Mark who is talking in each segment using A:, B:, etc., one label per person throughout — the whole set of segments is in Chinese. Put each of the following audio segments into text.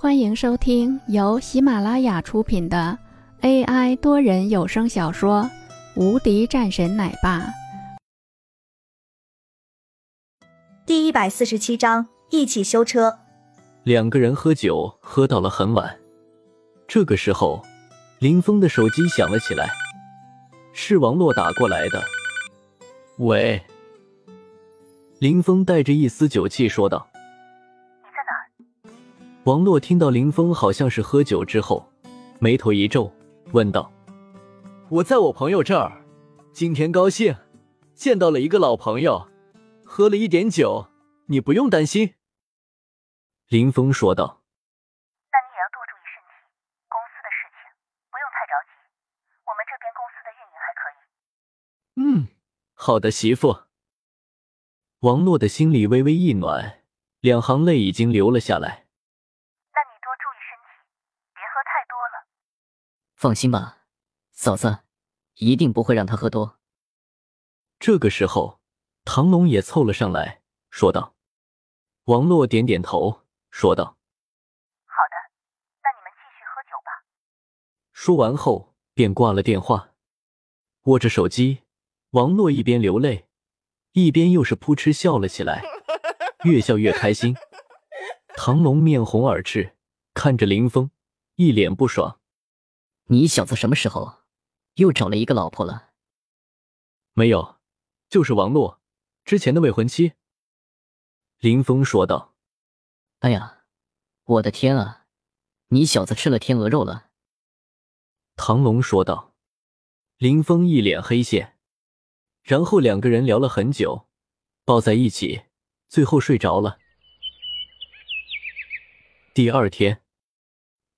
A: 欢迎收听由喜马拉雅出品的 AI 多人有声小说《无敌战神奶爸》
B: 第一百四十七章：一起修车。
C: 两个人喝酒喝到了很晚，这个时候，林峰的手机响了起来，是王洛打过来的。喂，林峰带着一丝酒气说道。王洛听到林峰好像是喝酒之后，眉头一皱，问道：“
D: 我在我朋友这儿，今天高兴，见到了一个老朋友，喝了一点酒，你不用担心。”
C: 林峰说道：“
E: 那你也要多注意身体，公司的事情不用太着急，我们这边公司的运营还可以。”
C: 嗯，好的，媳妇。王洛的心里微微一暖，两行泪已经流了下来。
F: 放心吧，嫂子，一定不会让他喝多。
C: 这个时候，唐龙也凑了上来，说道：“王洛点点头，说道：‘
E: 好的，那你们继续喝酒吧。’
C: 说完后便挂了电话，握着手机，王洛一边流泪，一边又是扑哧笑了起来，越笑越开心。唐龙面红耳赤，看着林峰，一脸不爽。
F: 你小子什么时候又找了一个老婆了？
C: 没有，就是王洛之前的未婚妻。林峰说道：“
F: 哎呀，我的天啊，你小子吃了天鹅肉了。”
C: 唐龙说道。林峰一脸黑线，然后两个人聊了很久，抱在一起，最后睡着了。第二天，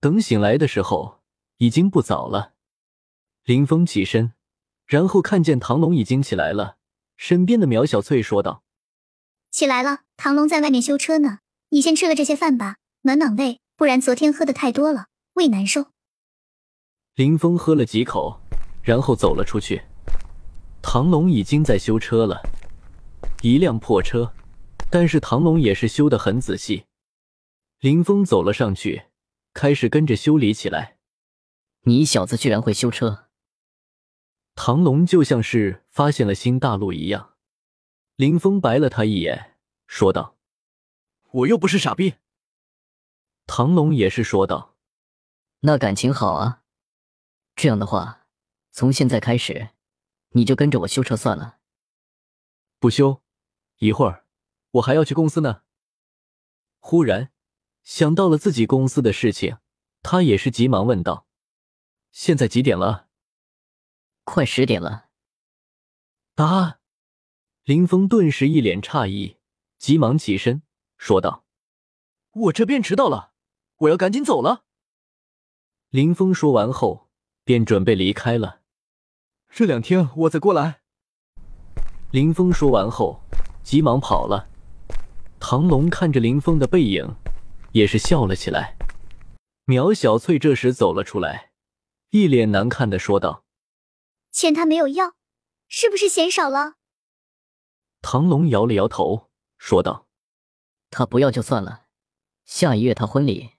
C: 等醒来的时候。已经不早了，林峰起身，然后看见唐龙已经起来了，身边的苗小翠说道：“
G: 起来了，唐龙在外面修车呢，你先吃了这些饭吧，暖暖胃，不然昨天喝的太多了，胃难受。”
C: 林峰喝了几口，然后走了出去。唐龙已经在修车了，一辆破车，但是唐龙也是修的很仔细。林峰走了上去，开始跟着修理起来。
F: 你小子居然会修车！
C: 唐龙就像是发现了新大陆一样。林峰白了他一眼，说道：“
D: 我又不是傻逼。”
C: 唐龙也是说道：“
F: 那感情好啊。这样的话，从现在开始，你就跟着我修车算了。”
C: 不修，一会儿我还要去公司呢。忽然想到了自己公司的事情，他也是急忙问道。现在几点了？
F: 快十点了。
C: 啊！林峰顿时一脸诧异，急忙起身说道：“
D: 我这边迟到了，我要赶紧走了。”
C: 林峰说完后便准备离开了。
D: 这两天我再过来。
C: 林峰说完后急忙跑了。唐龙看着林峰的背影，也是笑了起来。苗小翠这时走了出来。一脸难看的说道：“
G: 钱他没有要，是不是嫌少了？”
C: 唐龙摇了摇头，说道：“
F: 他不要就算了，下一月他婚礼，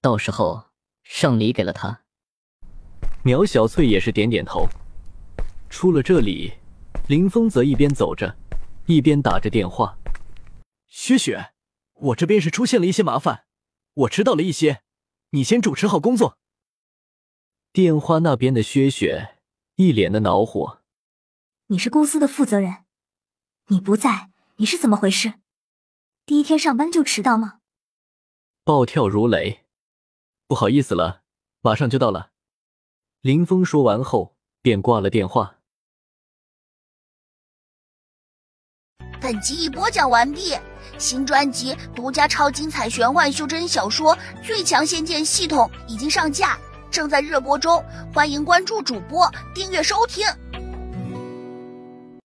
F: 到时候上礼给了他。”
C: 苗小翠也是点点头。出了这里，林峰则一边走着，一边打着电话：“
D: 薛雪，我这边是出现了一些麻烦，我迟到了一些，你先主持好工作。”
C: 电话那边的薛雪一脸的恼火：“
H: 你是公司的负责人，你不在，你是怎么回事？第一天上班就迟到吗？”
C: 暴跳如雷：“不好意思了，马上就到了。”林峰说完后便挂了电话。
I: 本集已播讲完毕，新专辑独家超精彩玄幻修真小说《最强仙剑系统》已经上架。正在热播中，欢迎关注主播，订阅收听。